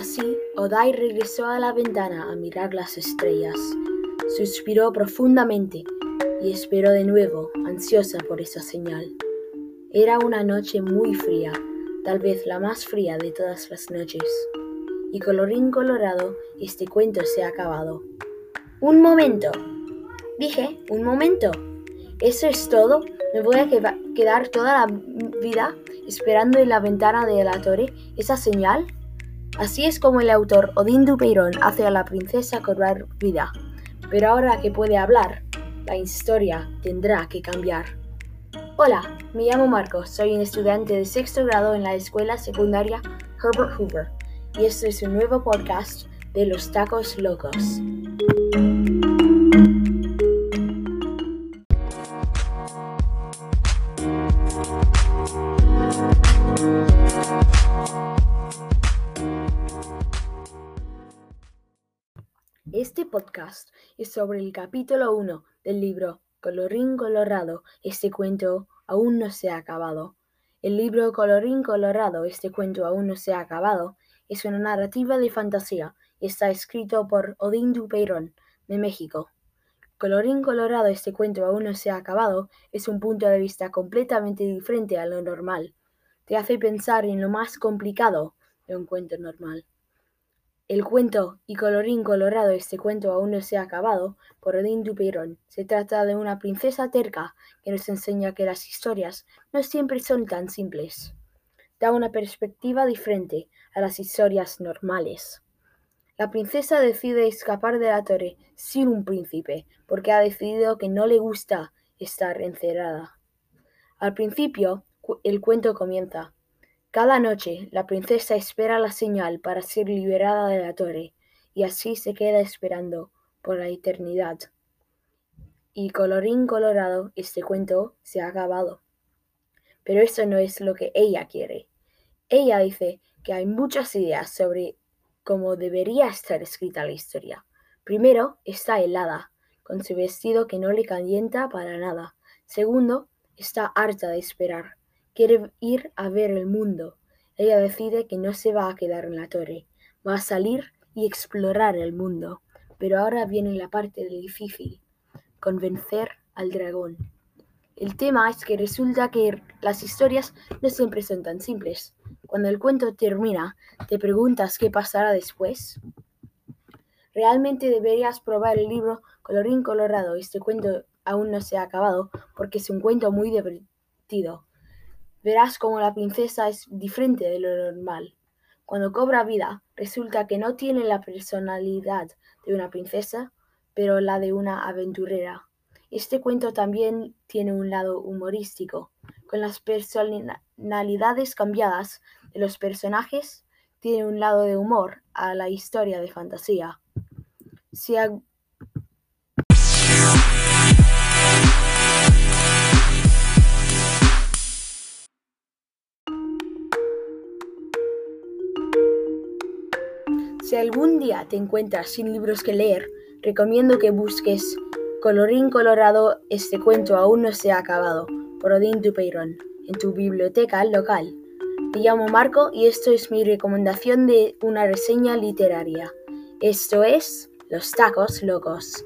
así, Odai regresó a la ventana a mirar las estrellas. Suspiró profundamente y esperó de nuevo, ansiosa por esa señal. Era una noche muy fría, tal vez la más fría de todas las noches. Y colorín colorado, este cuento se ha acabado. Un momento. Dije, un momento. ¿Eso es todo? ¿Me voy a quedar toda la vida esperando en la ventana de la torre esa señal? Así es como el autor Odín Dupeirón hace a la princesa cobrar vida. Pero ahora que puede hablar, la historia tendrá que cambiar. Hola, me llamo Marco, soy un estudiante de sexto grado en la escuela secundaria Herbert Hoover y este es un nuevo podcast de los tacos locos. Este podcast es sobre el capítulo 1 del libro Colorín Colorado, este cuento aún no se ha acabado. El libro Colorín Colorado, este cuento aún no se ha acabado, es una narrativa de fantasía y está escrito por Odín Dupeirón, de México. Colorín Colorado, este cuento aún no se ha acabado, es un punto de vista completamente diferente a lo normal. Te hace pensar en lo más complicado de un cuento normal. El cuento y colorín colorado este cuento aún no se ha acabado por Odín Dupeirón. Se trata de una princesa terca que nos enseña que las historias no siempre son tan simples. Da una perspectiva diferente a las historias normales. La princesa decide escapar de la torre sin un príncipe porque ha decidido que no le gusta estar encerrada. Al principio, el cuento comienza cada noche, la princesa espera la señal para ser liberada de la torre, y así se queda esperando por la eternidad. Y colorín colorado, este cuento se ha acabado. Pero eso no es lo que ella quiere. Ella dice que hay muchas ideas sobre cómo debería estar escrita la historia. Primero, está helada, con su vestido que no le calienta para nada. Segundo, está harta de esperar quiere ir a ver el mundo. Ella decide que no se va a quedar en la torre, va a salir y explorar el mundo. Pero ahora viene la parte difícil, convencer al dragón. El tema es que resulta que las historias no siempre son tan simples. Cuando el cuento termina, te preguntas qué pasará después. Realmente deberías probar el libro Colorín Colorado. Este cuento aún no se ha acabado porque es un cuento muy divertido. Verás cómo la princesa es diferente de lo normal. Cuando cobra vida, resulta que no tiene la personalidad de una princesa, pero la de una aventurera. Este cuento también tiene un lado humorístico. Con las personalidades cambiadas de los personajes, tiene un lado de humor a la historia de fantasía. Si, Si algún día te encuentras sin libros que leer, recomiendo que busques Colorín Colorado, este cuento aún no se ha acabado, por Odín Dupeirón, en tu biblioteca local. Me llamo Marco y esto es mi recomendación de una reseña literaria. Esto es Los Tacos Locos.